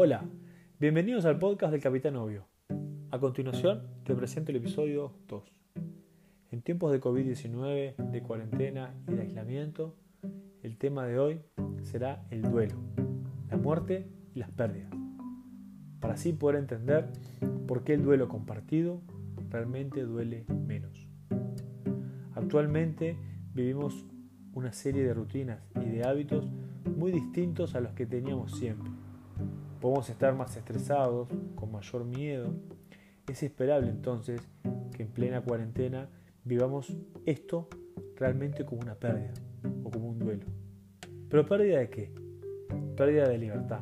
Hola, bienvenidos al podcast del Capitán Obvio. A continuación te presento el episodio 2. En tiempos de COVID-19, de cuarentena y de aislamiento, el tema de hoy será el duelo, la muerte y las pérdidas. Para así poder entender por qué el duelo compartido realmente duele menos. Actualmente vivimos una serie de rutinas y de hábitos muy distintos a los que teníamos siempre podemos estar más estresados, con mayor miedo. Es esperable entonces que en plena cuarentena vivamos esto realmente como una pérdida o como un duelo. ¿Pero pérdida de qué? Pérdida de libertad,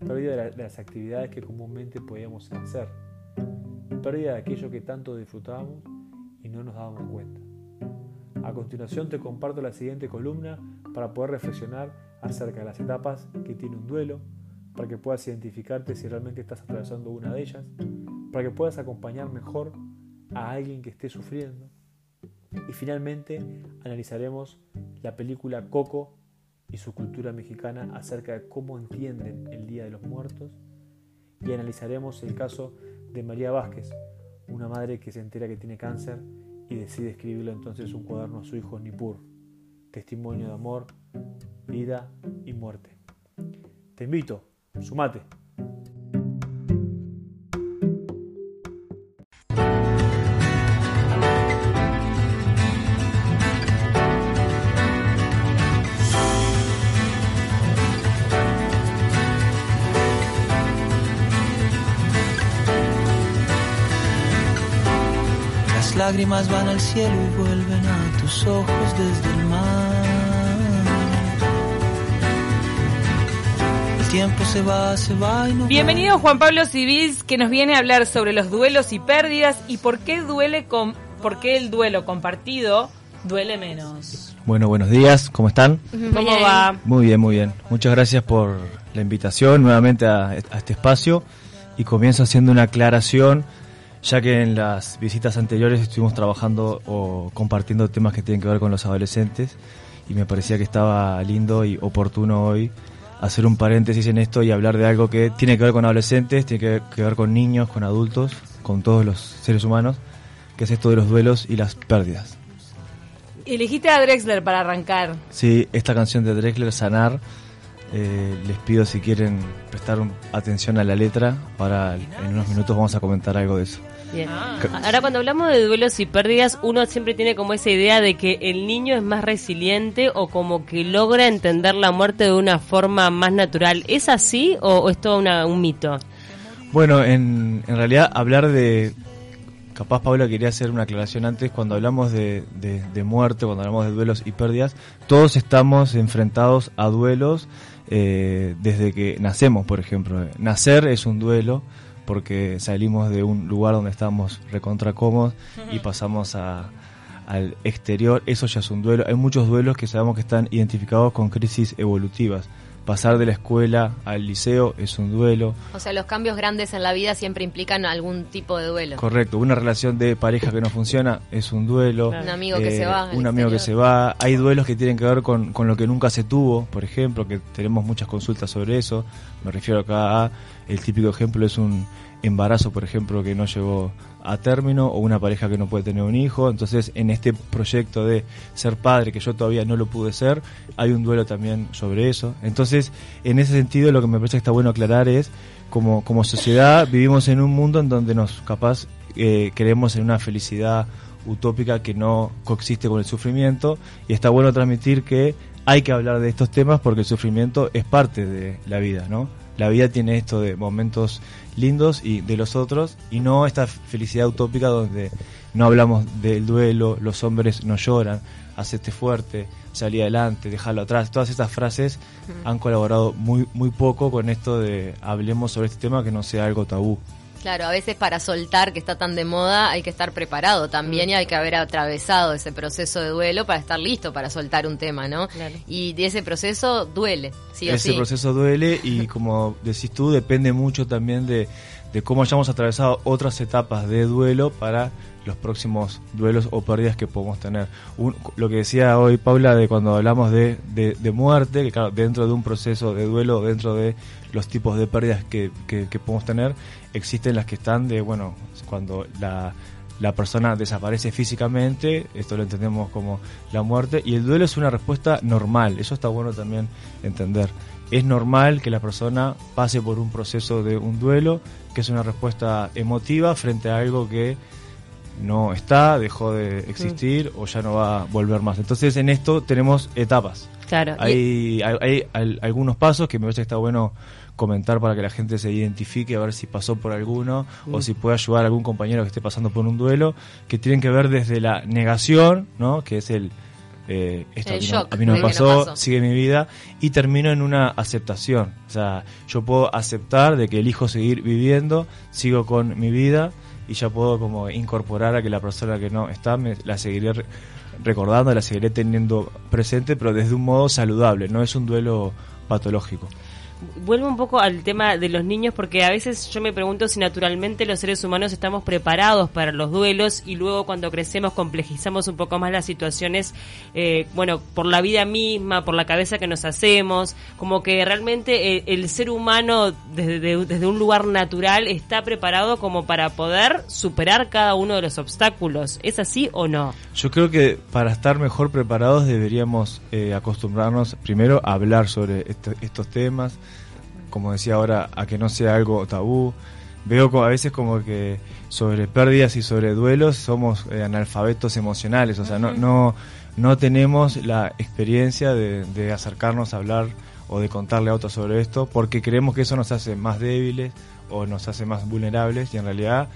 pérdida de, las actividades que comúnmente podíamos hacer, pérdida de aquello que tanto disfrutábamos y no nos dábamos cuenta. A continuación te comparto la siguiente columna para poder reflexionar acerca de las etapas que tiene un duelo, para que puedas identificarte si realmente estás atravesando una de ellas, para que puedas acompañar mejor a alguien que esté sufriendo. Y finalmente analizaremos la película Coco y su cultura mexicana acerca de cómo entienden el Día de los Muertos y analizaremos el caso de María Vázquez, una madre que se entera que tiene cáncer y decide escribirle entonces un cuaderno a su hijo Nipur, testimonio de amor, vida y muerte. Te invito Sumate. Las lágrimas van al cielo y vuelven a tus ojos desde el se va, se va Bienvenido Juan Pablo Civils que nos viene a hablar sobre los duelos y pérdidas y por qué duele con por qué el duelo compartido duele menos. Bueno, buenos días, ¿cómo están? ¿Cómo va? Muy bien, muy bien. Muchas gracias por la invitación nuevamente a, a este espacio y comienzo haciendo una aclaración ya que en las visitas anteriores estuvimos trabajando o compartiendo temas que tienen que ver con los adolescentes y me parecía que estaba lindo y oportuno hoy hacer un paréntesis en esto y hablar de algo que tiene que ver con adolescentes, tiene que ver con niños, con adultos, con todos los seres humanos, que es esto de los duelos y las pérdidas. Elegiste a Drexler para arrancar. Sí, esta canción de Drexler, Sanar, eh, les pido si quieren prestar atención a la letra, para en unos minutos vamos a comentar algo de eso. Bien. Ah. Ahora cuando hablamos de duelos y pérdidas, uno siempre tiene como esa idea de que el niño es más resiliente o como que logra entender la muerte de una forma más natural. ¿Es así o, es todo un mito? Bueno, en, en realidad hablar de... Capaz Pablo quería hacer una aclaración antes, cuando hablamos de, de, muerte, cuando hablamos de duelos y pérdidas, todos estamos enfrentados a duelos eh, desde que nacemos, por ejemplo. Nacer es un duelo, porque salimos de un lugar donde estábamos recontra cómodos y pasamos a, al exterior, eso ya es un duelo. Hay muchos duelos que sabemos que están identificados con crisis evolutivas. Pasar de la escuela al liceo es un duelo. O sea, los cambios grandes en la vida siempre implican algún tipo de duelo. Correcto, una relación de pareja que no funciona es un duelo. Un amigo que se eh, va. Un amigo que se va. Hay duelos que tienen que ver con, con lo que nunca se tuvo, por ejemplo, que tenemos muchas consultas sobre eso. Me refiero acá a, el típico ejemplo es un embarazo, por ejemplo, que no llegó a término o una pareja que no puede tener un hijo. Entonces, en este proyecto de ser padre, que yo todavía no lo pude ser, hay un duelo también sobre eso. Entonces, en ese sentido, lo que me parece que está bueno aclarar es, como, como sociedad, vivimos en un mundo en donde nos capaz eh, creemos en una felicidad utópica que no coexiste con el sufrimiento y está bueno transmitir que hay que hablar de estos temas porque el sufrimiento es parte de la vida, ¿no? La vida tiene esto de momentos lindos y de los otros y no esta felicidad utópica donde no hablamos del duelo, los hombres no lloran, hacete fuerte, salí adelante, déjalo atrás. Todas estas frases han colaborado muy muy poco con esto de hablemos sobre este tema que no sea algo tabú. Claro, a veces para soltar, que está tan de moda, hay que estar preparado también y hay que haber atravesado ese proceso de duelo para estar listo para soltar un tema, ¿no? Y de ese proceso duele, sí o ese proceso duele y como decís tú, depende mucho también de, de cómo hayamos atravesado otras etapas de duelo para los próximos duelos o pérdidas que podemos tener. lo que decía hoy Paula de cuando hablamos de, de, muerte, que claro, dentro de un proceso de duelo, dentro de los tipos de pérdidas que, que, podemos tener, existen las que están de, bueno, cuando la, la persona desaparece físicamente, esto lo entendemos como la muerte, y el duelo es una respuesta normal, eso está bueno también entender. Es normal que la persona pase por un proceso de un duelo, que es una respuesta emotiva frente a algo que no está, dejó de existir o ya no va a volver más. Entonces en esto tenemos etapas. Claro. Hay, hay, algunos pasos que me parece que está bueno comentar para que la gente se identifique, a ver si pasó por alguno o mm. si puede ayudar a algún compañero que esté pasando por un duelo, que tienen que ver desde la negación, ¿no? que es el, eh, esto a mí, no, me pasó, sigue mi vida, y termino en una aceptación. O sea, yo puedo aceptar de que elijo seguir viviendo, sigo con mi vida y ya puedo como incorporar a que la persona que no está me la seguiré recordando, la seguiré teniendo presente, pero desde un modo saludable, no es un duelo patológico vuelvo un poco al tema de los niños porque a veces yo me pregunto si naturalmente los seres humanos estamos preparados para los duelos y luego cuando crecemos complejizamos un poco más las situaciones, eh, bueno, por la vida misma, por la cabeza que nos hacemos, como que realmente eh, el, ser humano desde, desde un lugar natural está preparado como para poder superar cada uno de los obstáculos. ¿Es así o no? Yo creo que para estar mejor preparados deberíamos eh, acostumbrarnos primero a hablar sobre estos temas, como decía ahora, a que no sea algo tabú. Veo a veces como que sobre pérdidas y sobre duelos somos eh, analfabetos emocionales, o sea, no, no, no tenemos la experiencia de, acercarnos a hablar o de contarle a otros sobre esto porque creemos que eso nos hace más débiles o nos hace más vulnerables y en realidad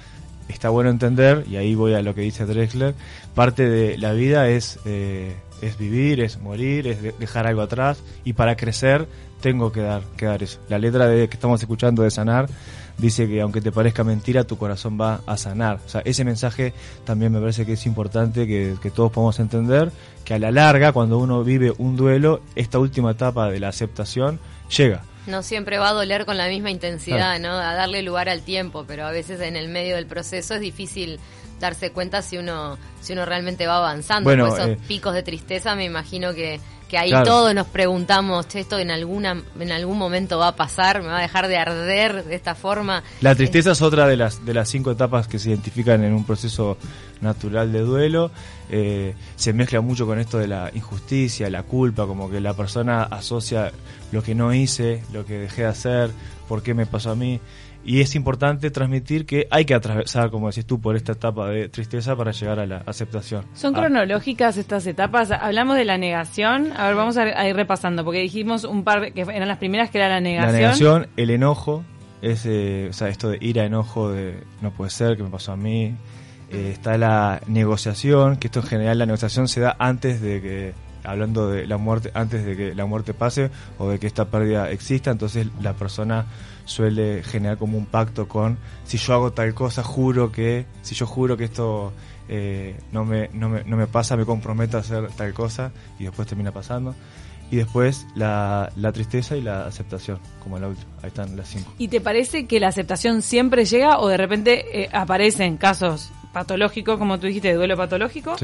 está bueno entender, y ahí voy a lo que dice Drexler, parte de la vida es, eh, es vivir, es morir, es dejar algo atrás y para crecer tengo que dar, que dar eso. La letra de que estamos escuchando de sanar dice que aunque te parezca mentira, tu corazón va a sanar. O sea, ese mensaje también me parece que es importante que, todos podamos entender que a la larga, cuando uno vive un duelo, esta última etapa de la aceptación llega. No siempre va a doler con la misma intensidad, ¿no? A darle lugar al tiempo, pero a veces en el medio del proceso es difícil darse cuenta si uno si uno realmente va avanzando. Bueno, esos eh, picos de tristeza me imagino que que ahí todos nos preguntamos, esto en alguna en algún momento va a pasar, me va a dejar de arder de esta forma. La tristeza es otra de las de las cinco etapas que se identifican en un proceso natural de duelo. Eh, se mezcla mucho con esto de la injusticia, la culpa, como que la persona asocia lo que no hice, lo que dejé de hacer, por qué me pasó a mí y es importante transmitir que hay que atravesar, como decís tú, por esta etapa de tristeza para llegar a la aceptación. ¿Son ah. cronológicas estas etapas? Hablamos de la negación, a ver, vamos a ir repasando, porque dijimos un par que eran las primeras que era la negación. La negación, el enojo, es, o sea, esto de ir a enojo de no puede ser, que me pasó a mí. Eh, está la negociación, que esto en general la negociación se da antes de que hablando de la muerte antes de que la muerte pase o de que esta pérdida exista, entonces la persona suele generar como un pacto con si yo hago tal cosa, juro que, si yo juro que esto eh, no, me, no, me, no me pasa, me comprometo a hacer tal cosa y después termina pasando. Y después la, la tristeza y la aceptación, como la última. Ahí están las cinco. ¿Y te parece que la aceptación siempre llega o de repente eh, aparecen casos patológico, como tú dijiste, de duelo patológico,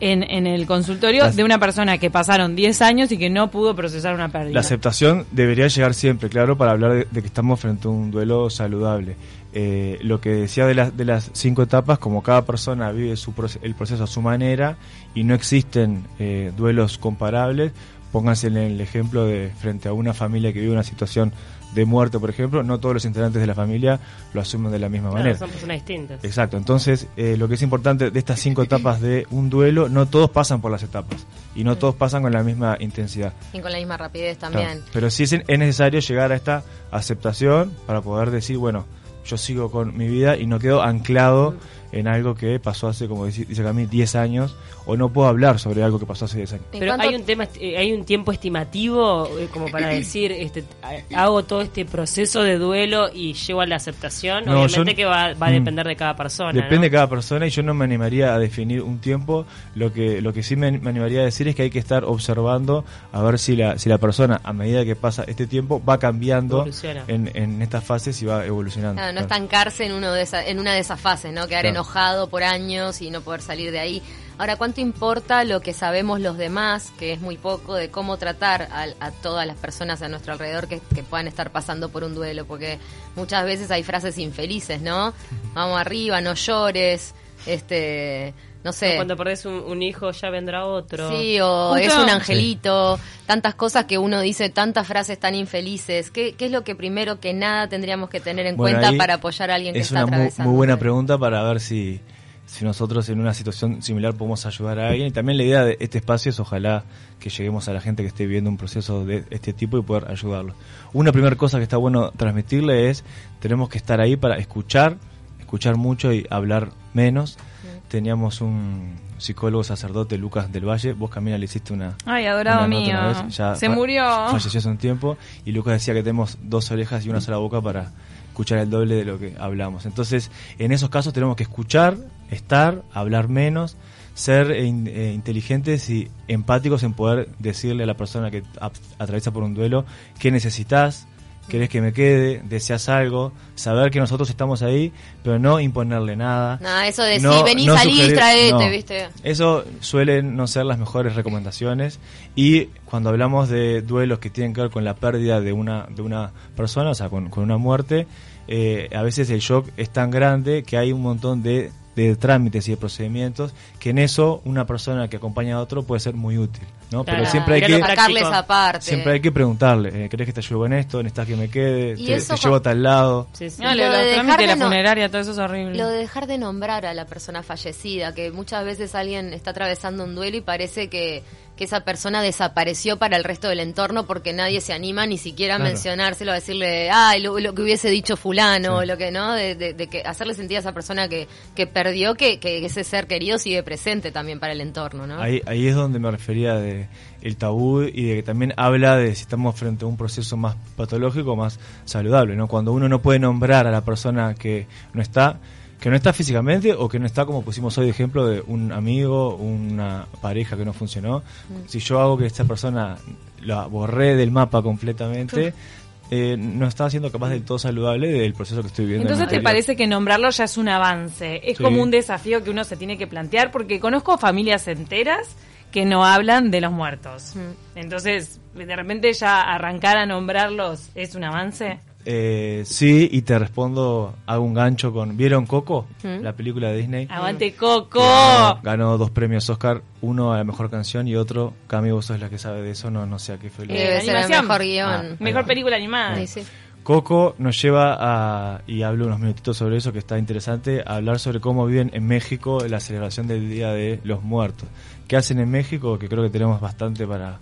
en, en el consultorio de una persona que pasaron 10 años y que no pudo procesar una pérdida. La aceptación debería llegar siempre, claro, para hablar de, que estamos frente a un duelo saludable. Eh, lo que decía de, las de las cinco etapas, como cada persona vive su, el proceso a su manera y no existen eh, duelos comparables, pónganse en el ejemplo de frente a una familia que vive una situación de muerte, por ejemplo, no todos los integrantes de la familia lo asumen de la misma manera. Son personas distintas. Exacto, entonces eh, lo que es importante de estas cinco etapas de un duelo, no todos pasan por las etapas y no todos pasan con la misma intensidad. Y con la misma rapidez también. Pero sí es, es necesario llegar a esta aceptación para poder decir, bueno, yo sigo con mi vida y no quedo anclado en algo que pasó hace, como dice, dice Camille, 10 años, o no puedo hablar sobre algo que pasó hace 10 años. Pero hay un tema, eh, hay un tiempo estimativo eh, como para decir, este, hago todo este proceso de duelo y llego a la aceptación. Obviamente que va, a mm, depender de cada persona. Depende de cada persona y yo no me animaría a definir un tiempo. Lo que, lo que sí me, animaría a decir es que hay que estar observando a ver si la, si la persona, a medida que pasa este tiempo, va cambiando en, en estas fases y va evolucionando. no estancarse en, uno de esa, en una de esas fases, ¿no? Quedar enojado por años y no poder salir de ahí. Ahora, ¿cuánto importa lo que sabemos los demás, que es muy poco, de cómo tratar a, todas las personas a nuestro alrededor que, puedan estar pasando por un duelo? Porque muchas veces hay frases infelices, ¿no? Vamos arriba, no llores, este no sé. cuando perdés un, hijo ya vendrá otro. Sí, o es un angelito, tantas cosas que uno dice, tantas frases tan infelices. ¿Qué, es lo que primero que nada tendríamos que tener en cuenta para apoyar a alguien que está atravesando? Es una muy buena pregunta para ver si, si nosotros en una situación similar podemos ayudar a alguien. Y también la idea de este espacio es ojalá que lleguemos a la gente que esté viviendo un proceso de este tipo y poder ayudarlos. Una primera cosa que está bueno transmitirle es, tenemos que estar ahí para escuchar, escuchar mucho y hablar menos teníamos un psicólogo sacerdote, Lucas del Valle. Vos, Camila, le hiciste una. Ay, adorado mío. Se murió. Falleció hace un tiempo. Y Lucas decía que tenemos dos orejas y una sola boca para escuchar el doble de lo que hablamos. Entonces, en esos casos tenemos que escuchar, estar, hablar menos, ser eh, eh, inteligentes y empáticos en poder decirle a la persona que atraviesa por un duelo qué necesitas, querés que me quede, deseas algo, saber que nosotros estamos ahí, pero no imponerle nada. No, eso de no, sí, salir, traete, ¿viste? Eso suelen no ser las mejores recomendaciones y cuando hablamos de duelos que tienen que ver con la pérdida de una, de una persona, o sea, con, con una muerte, eh, a veces el shock es tan grande que hay un montón de de trámites y de procedimientos, que en eso una persona que acompaña a otro puede ser muy útil, ¿no? Pero siempre hay que siempre hay que preguntarle, eh, ¿crees que te ayudo en esto? ¿Necesitas que me quede? ¿Te, llevo a tal lado? Sí, sí. lo, de dejar de la funeraria, todo eso es horrible. Lo de dejar de nombrar a la persona fallecida, que muchas veces alguien está atravesando un duelo y parece que que esa persona desapareció para el resto del entorno porque nadie se anima ni siquiera a mencionárselo, a decirle, ay, lo, que hubiese dicho fulano, lo que no, de, que hacerle sentir a esa persona que, que perdió que, que, ese ser querido sigue presente también para el entorno, ¿no? Ahí, ahí es donde me refería de el tabú y de que también habla de si estamos frente a un proceso más patológico más saludable, ¿no? Cuando uno no puede nombrar a la persona que no está, que no está físicamente o que no está como pusimos hoy de ejemplo de un amigo, una pareja que no funcionó. Mm. Si yo hago que esta persona la borré del mapa completamente, eh, no está siendo capaz del todo saludable del proceso que estoy viviendo. Entonces te parece que nombrarlo ya es un avance, es como un desafío que uno se tiene que plantear porque conozco familias enteras que no hablan de los muertos. Mm. Entonces, de repente ya arrancar a nombrarlos es un avance. Eh, sí, y te respondo, hago un gancho con... ¿Vieron Coco? ¿Mm? La película de Disney. ¡Aguante Coco! Ganó, dos premios Oscar, uno a la mejor canción y otro, Cami, vos sos la que sabe de eso, no, no sé a qué fue. Eh, mejor guion. Ah, mejor película animada. Coco nos lleva a, y hablo unos minutitos sobre eso que está interesante, a hablar sobre cómo viven en México la celebración del Día de los Muertos. ¿Qué hacen en México? Que creo que tenemos bastante para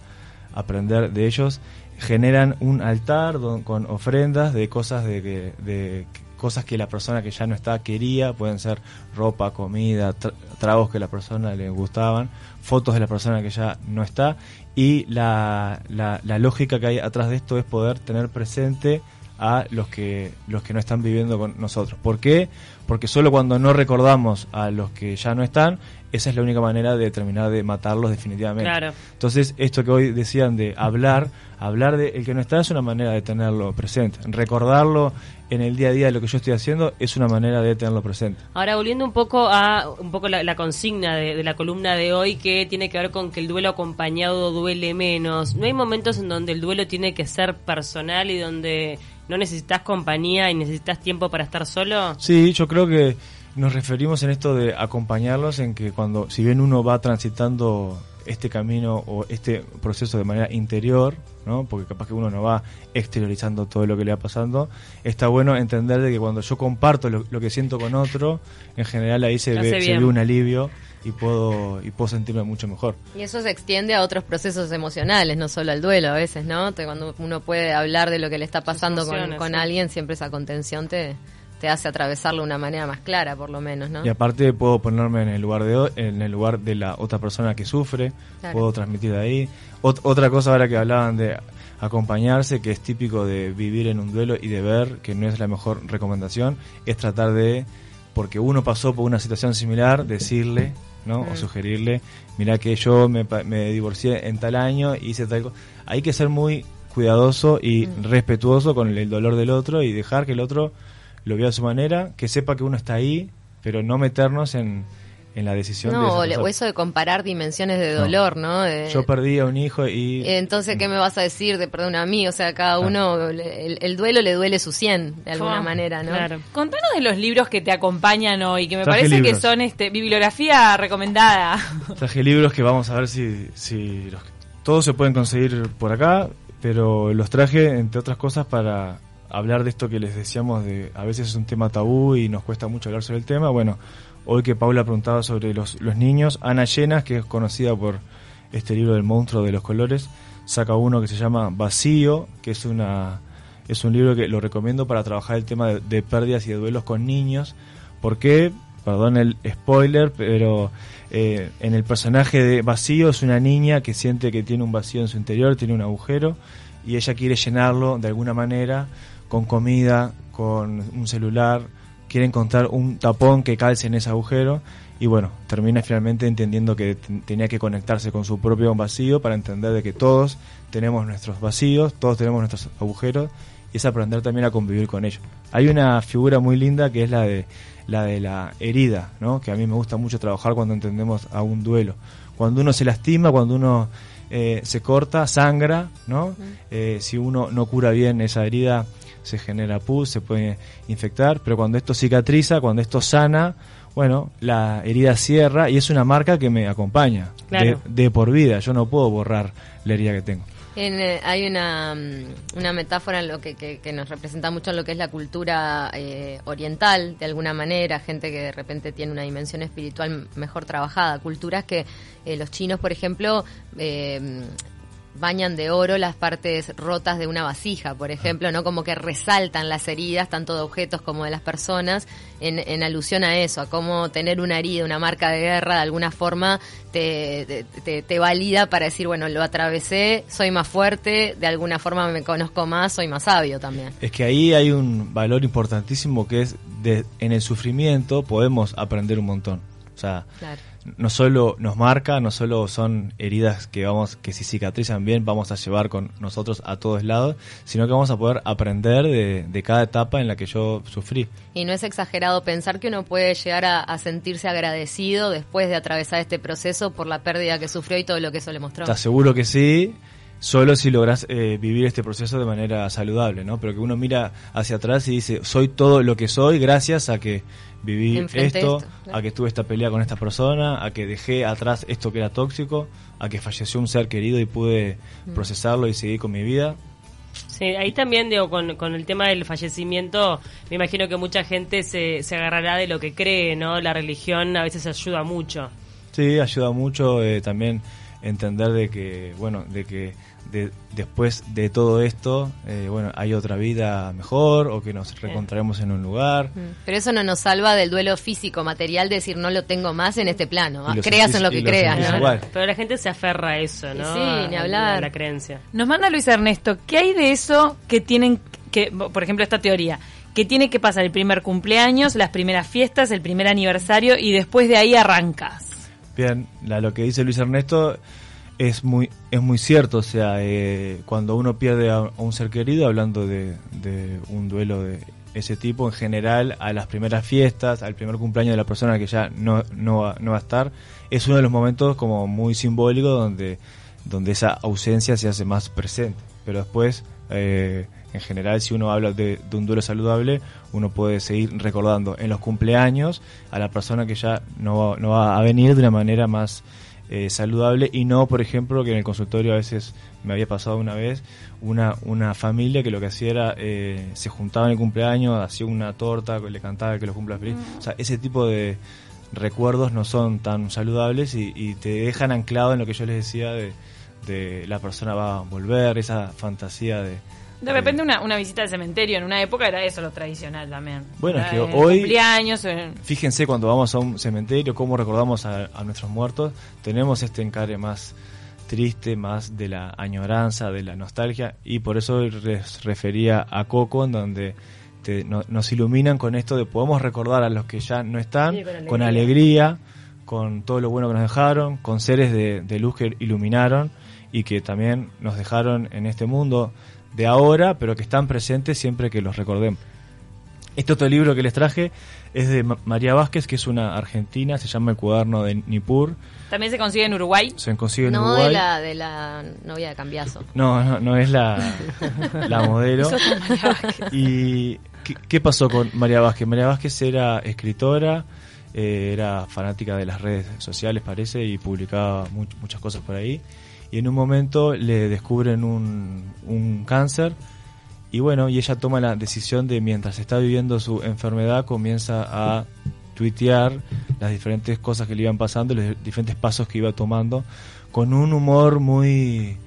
aprender de ellos generan un altar con ofrendas de cosas de, que, de cosas que la persona que ya no está quería, pueden ser ropa, comida, tragos que la persona le gustaban, fotos de la persona que ya no está y la, la, la lógica que hay atrás de esto es poder tener presente a los que los que no están viviendo con nosotros. ¿Por qué? Porque solo cuando no recordamos a los que ya no están esa es la única manera de terminar de matarlos definitivamente. Entonces, esto que hoy decían de hablar, hablar de el que no está es una manera de tenerlo presente. Recordarlo en el día a día de lo que yo estoy haciendo es una manera de tenerlo presente. Ahora, volviendo un poco a un poco la, consigna de, la columna de hoy que tiene que ver con que el duelo acompañado duele menos. ¿No hay momentos en donde el duelo tiene que ser personal y donde no necesitas compañía y necesitas tiempo para estar solo? Sí, yo creo que nos referimos en esto de acompañarlos en que cuando, si bien uno va transitando este camino o este proceso de manera interior, ¿no? porque capaz que uno no va exteriorizando todo lo que le va pasando, está bueno entender de que cuando yo comparto lo, que siento con otro, en general ahí se, ve, se ve, un alivio y puedo y puedo sentirme mucho mejor. Y eso se extiende a otros procesos emocionales, no solo al duelo a veces, ¿no? cuando uno puede hablar de lo que le está pasando con, con alguien, siempre esa contención te te hace atravesarlo de una manera más clara, por lo menos, ¿no? Y aparte puedo ponerme en el lugar de en el lugar de la otra persona que sufre, puedo transmitir de ahí. otra cosa ahora que hablaban de acompañarse, que es típico de vivir en un duelo y de ver que no es la mejor recomendación, es tratar de, porque uno pasó por una situación similar, decirle, ¿no? O mm. sugerirle, mira que yo me, me divorcié en tal año, hice tal cosa. Hay que ser muy cuidadoso y mm. respetuoso con el dolor del otro y dejar que el otro lo vea a su manera, que sepa que uno está ahí, pero no meternos en, en la decisión no, de o eso de comparar dimensiones de dolor, ¿no? Yo perdí a un hijo y... Entonces, ¿qué me vas a decir de perdón a mí? O sea, cada uno, el, duelo le duele su 100, de alguna manera, ¿no? Claro. Contanos de los libros que te acompañan hoy, que me parece que son este bibliografía recomendada. Traje libros que vamos a ver si, si todos se pueden conseguir por acá, pero los traje, entre otras cosas, para hablar de esto que les decíamos, de a veces es un tema tabú y nos cuesta mucho hablar sobre el tema. Bueno, hoy que Paula preguntaba sobre los, los niños, Ana Llenas, que es conocida por este libro del monstruo de los colores, saca uno que se llama Vacío, que es una es un libro que lo recomiendo para trabajar el tema de, pérdidas y de duelos con niños. porque Perdón el spoiler, pero eh, en el personaje de Vacío es una niña que siente que tiene un vacío en su interior, tiene un agujero y ella quiere llenarlo de alguna manera con comida, con un celular, quiere encontrar un tapón que calce en ese agujero y bueno, termina finalmente entendiendo que tenía que conectarse con su propio vacío para entender de que todos tenemos nuestros vacíos, todos tenemos nuestros agujeros y es aprender también a convivir con ellos. Hay una figura muy linda que es la de la de la herida, ¿no? que a mí me gusta mucho trabajar cuando entendemos a un duelo. Cuando uno se lastima, cuando uno eh, se corta, sangra, ¿no? Eh, si uno no cura bien esa herida, se genera pus, se puede infectar, pero cuando esto cicatriza, cuando esto sana, bueno, la herida cierra y es una marca que me acompaña de, por vida. Yo no puedo borrar la herida que tengo. Eh, hay una, mm, una metáfora en lo que, que, nos representa mucho en lo que es la cultura eh, oriental, de alguna manera, gente que de repente tiene una dimensión espiritual mejor trabajada, culturas que eh, los chinos, por ejemplo, bañan de oro las partes rotas de una vasija, por ejemplo, ¿no? Como que resaltan las heridas, tanto de objetos como de las personas, en, alusión a eso, a cómo tener una herida, una marca de guerra, de alguna forma te, te, valida para decir, bueno, lo atravesé, soy más fuerte, de alguna forma me conozco más, soy más sabio también. Es que ahí hay un valor importantísimo que es, de, en el sufrimiento podemos aprender un montón. O sea, no solo nos marca, no solo son heridas que vamos, que si cicatrizan bien vamos a llevar con nosotros a todos lados, sino que vamos a poder aprender de, cada etapa en la que yo sufrí. Y no es exagerado pensar que uno puede llegar a, sentirse agradecido después de atravesar este proceso por la pérdida que sufrió y todo lo que eso le mostró. Está seguro que sí solo si logras eh, vivir este proceso de manera saludable, ¿no? Pero que uno mira hacia atrás y dice, soy todo lo que soy gracias a que viví esto, a que tuve esta pelea con esta persona, a que dejé atrás esto que era tóxico, a que falleció un ser querido y pude mm. procesarlo y seguir con mi vida. Sí, ahí también digo, con, con el tema del fallecimiento, me imagino que mucha gente se, se agarrará de lo que cree, ¿no? La religión a veces ayuda mucho. Sí, ayuda mucho eh, también entender de que, bueno, de que después de todo esto, eh, bueno, hay otra vida mejor o que nos reencontraremos en un lugar. Mm. Pero eso no nos salva del duelo físico, material, de decir no lo tengo más en este plano. Creas en lo que creas, Pero la gente se aferra a eso, ¿no? Sí, ni hablar. la creencia. Nos manda Luis Ernesto, ¿qué hay de eso que tienen que, por ejemplo, esta teoría? que tiene que pasar el primer cumpleaños, las primeras fiestas, el primer aniversario y después de ahí arrancas. Bien, lo que dice Luis Ernesto es muy, es muy cierto, o sea, eh, cuando uno pierde a, un ser querido, hablando de, un duelo de ese tipo, en general, a las primeras fiestas, al primer cumpleaños de la persona que ya no, no, va, no va a estar, es uno de los momentos como muy simbólicos donde, donde esa ausencia se hace más presente. Pero después, eh, en general, si uno habla de, de, un duelo saludable, uno puede seguir recordando en los cumpleaños a la persona que ya no, no va a venir de una manera más eh, saludable y no, por ejemplo, que en el consultorio a veces me había pasado una vez una, una familia que lo que hacía era, eh, se juntaba en el cumpleaños, hacía una torta, le cantaba que los cumpla feliz. O sea, ese tipo de recuerdos no son tan saludables y, te dejan anclado en lo que yo les decía de, de la persona va a volver, esa fantasía de, De repente una, una visita al cementerio en una época era eso lo tradicional también. Bueno, es que hoy... Cumpleaños... Fíjense cuando vamos a un cementerio, cómo recordamos a, nuestros muertos, tenemos este encare más triste, más de la añoranza, de la nostalgia, y por eso les refería a Coco, en donde nos iluminan con esto de podemos recordar a los que ya no están, con, alegría. con todo lo bueno que nos dejaron, con seres de, de luz que iluminaron y que también nos dejaron en este mundo de ahora, pero que están presentes siempre que los recordemos. Este otro libro que les traje es de María Vázquez, que es una argentina, se llama El cuaderno de Nippur. ¿También se consigue en Uruguay? Se consigue en no Uruguay. de la, de la novia de Cambiazo. No, no, no es la, la modelo. ¿Y qué, pasó con María Vázquez? María Vázquez era escritora, eh, era fanática de las redes sociales, parece, y publicaba muchas cosas por ahí y en un momento le descubren un, un cáncer y bueno, y ella toma la decisión de mientras está viviendo su enfermedad comienza a tuitear las diferentes cosas que le iban pasando, los diferentes pasos que iba tomando, con un humor muy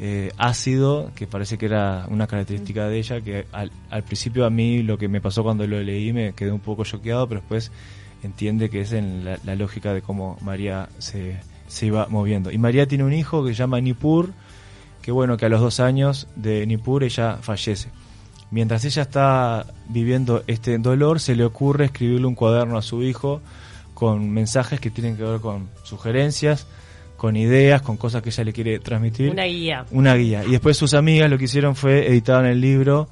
eh, ácido, que parece que era una característica de ella, que al, al, principio a mí lo que me pasó cuando lo leí me quedé un poco choqueado, pero después entiende que es en la lógica de cómo María se, se iba moviendo. Y María tiene un hijo que se llama Nippur, que bueno, que a los dos años de Nippur ella fallece. Mientras ella está viviendo este dolor, se le ocurre escribirle un cuaderno a su hijo con mensajes que tienen que ver con sugerencias, con ideas, con cosas que ella le quiere transmitir. Una guía. Una guía. Y después sus amigas lo que hicieron fue editar en el libro,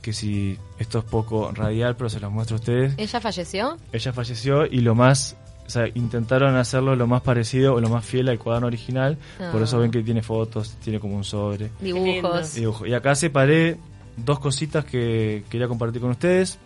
que si esto es poco radial, pero se los muestro a ustedes. ¿Ella falleció? Ella falleció y lo más o sea, intentaron hacerlo lo más parecido o lo más fiel al cuaderno original. Por eso ah. ven que tiene fotos, tiene como un sobre. Dibujos. Y acá separé dos cositas que quería compartir con ustedes.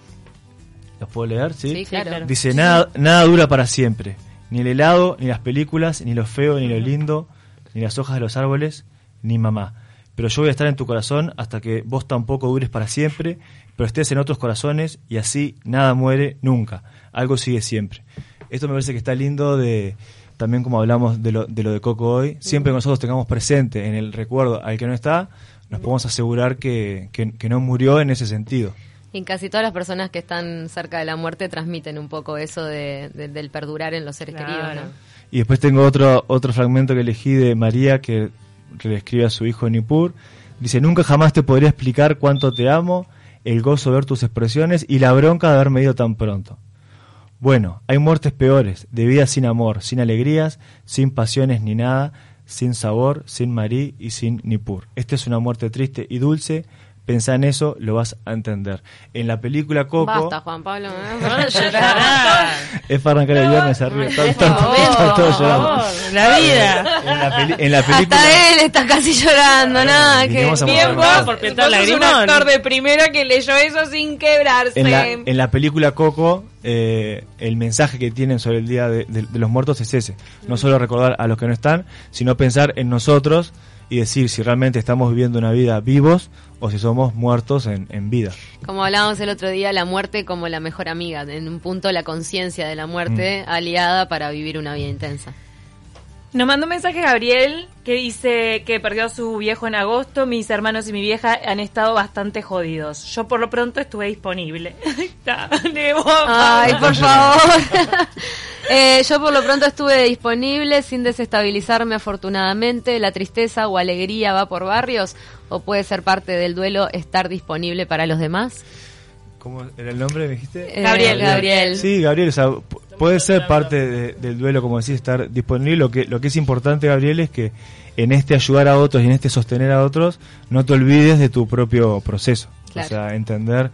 ¿Los puedo leer? Sí, claro. Dice, nada, nada dura para siempre. Ni el helado, ni las películas, ni lo feo, ni lo lindo, ni las hojas de los árboles, ni mamá. Pero yo voy a estar en tu corazón hasta que vos tampoco dures para siempre, pero estés en otros corazones y así nada muere nunca. Algo sigue siempre. Esto me parece que está lindo de también como hablamos de lo de, lo de Coco hoy, siempre que nosotros tengamos presente en el recuerdo al que no está, nos podemos asegurar que, que, no murió en ese sentido. Y casi todas las personas que están cerca de la muerte transmiten un poco eso de, del perdurar en los seres queridos. Y después tengo otro, otro fragmento que elegí de María que, que le escribe a su hijo Nipur. Dice, nunca jamás te podría explicar cuánto te amo, el gozo de ver tus expresiones y la bronca de haberme ido tan pronto. Bueno, hay muertes peores, de vidas sin amor, sin alegrías, sin pasiones ni nada, sin sabor, sin marí y sin nipur. Esta es una muerte triste y dulce, Pensá en eso, lo vas a entender. En la película Coco. Basta, Juan Pablo. ¿eh? es para arrancar el viernes arriba. llorando. La vida. En la, en la, película. Hasta él está casi llorando, nada. Que bien vos, porque un actor de primera que leyó eso sin quebrarse. En la, en la película Coco, eh, el mensaje que tienen sobre el Día de, de los Muertos es ese. No solo recordar a los que no están, sino pensar en nosotros y decir si realmente estamos viviendo una vida vivos o si somos muertos en, en vida. Como hablábamos el otro día, la muerte como la mejor amiga, en un punto la conciencia de la muerte mm. aliada para vivir una vida intensa. Nos mandó un mensaje Gabriel que dice que perdió a su viejo en agosto. Mis hermanos y mi vieja han estado bastante jodidos. Yo por lo pronto estuve disponible. Ay, por favor. Eh, yo por lo pronto estuve disponible sin desestabilizarme afortunadamente. La tristeza o alegría va por barrios o puede ser parte del duelo estar disponible para los demás. ¿Cómo era el nombre, me dijiste? Eh, Gabriel, Gabriel. Sí, Gabriel, o sea, puede ser parte del duelo, como decís, estar disponible. Lo que, lo que es importante, Gabriel, es que en este ayudar a otros y en este sostener a otros, no te olvides de tu propio proceso. O sea, entender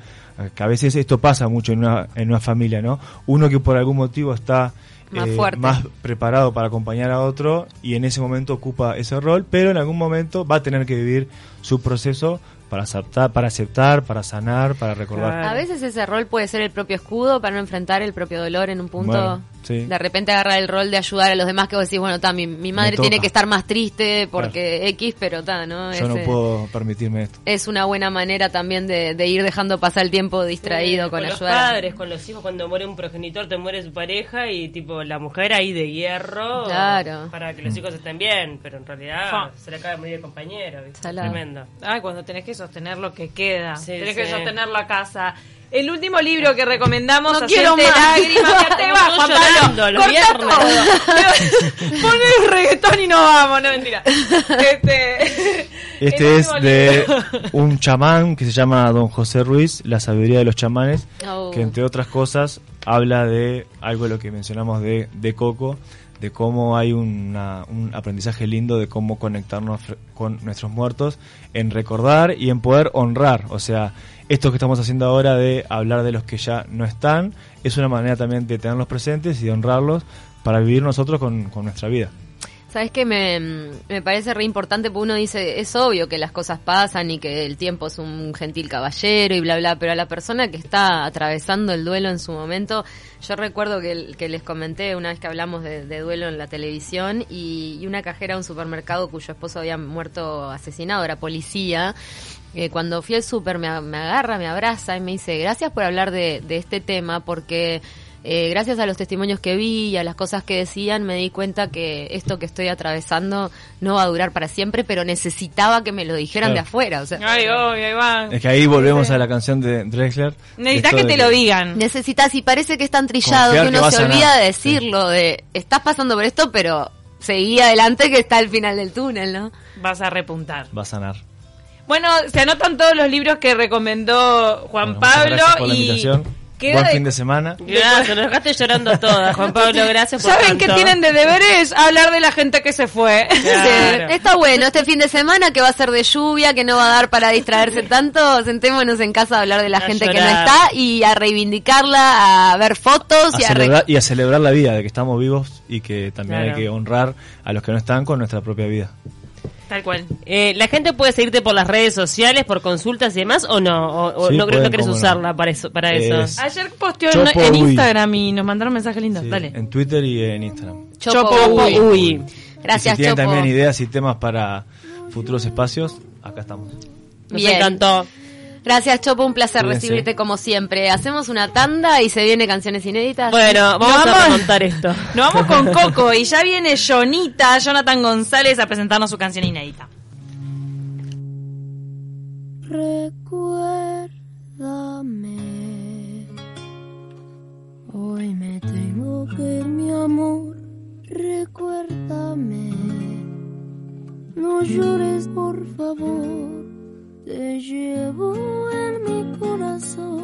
que a veces esto pasa mucho en una, en una familia, ¿no? Uno que por algún motivo está más, eh, más, preparado para acompañar a otro y en ese momento ocupa ese rol, pero en algún momento va a tener que vivir su proceso para aceptar, para aceptar, para sanar, para recordar. A veces ese rol puede ser el propio escudo para no enfrentar el propio dolor en un punto. De repente agarrar el rol de ayudar a los demás que vos decís, bueno, está, mi, madre tiene que estar más triste porque X, pero está, ¿no? Yo no puedo permitirme esto. Es una buena manera también de, ir dejando pasar el tiempo distraído con, con ayudar. Los padres, con los hijos, cuando muere un progenitor, te muere su pareja y tipo la mujer ahí de hierro claro. para que los hijos estén bien, pero en realidad se le acaba de morir el compañero, Tremendo. Ah, cuando tenés que sostener lo que queda. tenés que sostener la casa. El último libro que recomendamos, no quiero más. lágrimas, te vas, Juan Pablo. Los Pon el reggaetón y no vamos, no mentira. Este, este es de un chamán que se llama Don José Ruiz, La sabiduría de los chamanes, oh. que entre otras cosas habla de algo de lo que mencionamos de, de Coco, de cómo hay un aprendizaje lindo de cómo conectarnos con nuestros muertos, en recordar y en poder honrar. O sea, esto que estamos haciendo ahora de hablar de los que ya no están, es una manera también de tenerlos presentes y de honrarlos para vivir nosotros con nuestra vida. Sabes que me, me, parece re importante porque uno dice, es obvio que las cosas pasan y que el tiempo es un gentil caballero y bla, bla, pero a la persona que está atravesando el duelo en su momento, yo recuerdo que, que les comenté una vez que hablamos de, duelo en la televisión y, una cajera de un supermercado cuyo esposo había muerto asesinado, era policía, eh, cuando fui al súper me, me, agarra, me abraza y me dice, gracias por hablar de, de este tema porque eh, gracias a los testimonios que vi y a las cosas que decían, me di cuenta que esto que estoy atravesando no va a durar para siempre, pero necesitaba que me lo dijeran de afuera. O sea, Es que ahí volvemos a la canción de Drexler. Necesitas que te lo digan. Necesitas, y parece que es tan trillado que uno se olvida de decirlo, de estás pasando por esto, pero seguí adelante que está al final del túnel, ¿no? Vas a repuntar. Va a sanar. Bueno, se anotan todos los libros que recomendó Juan Pablo y Buen fin de semana. Gracias, nos dejaste llorando todas, Juan Pablo, gracias por ¿Saben qué tienen de deberes? Hablar de la gente que se fue. está bueno, este fin de semana que va a ser de lluvia, que no va a dar para distraerse tanto, sentémonos en casa a hablar de la gente que no está y a reivindicarla, a ver fotos y, a y a celebrar la vida, de que estamos vivos y que también hay que honrar a los que no están con nuestra propia vida. Tal cual. Eh, ¿La gente puede seguirte por las redes sociales, por consultas y demás, o no? ¿O, no, no, querés usarla para eso? Para eso? Ayer posteó en, Instagram y nos mandaron mensajes lindos. Dale. En Twitter y en Instagram. Chopo, Uy. Gracias, si tienen también ideas y temas para futuros espacios, acá estamos. Nos encantó. Gracias, Chopo, un placer recibirte como siempre. Hacemos una tanda y se viene canciones inéditas. Bueno, vamos, a remontar esto. Nos vamos con Coco y ya viene Jonita, Jonathan González, a presentarnos su canción inédita. Recuérdame, hoy me tengo que mi amor, recuérdame, no llores por favor, te llevo en mi corazón.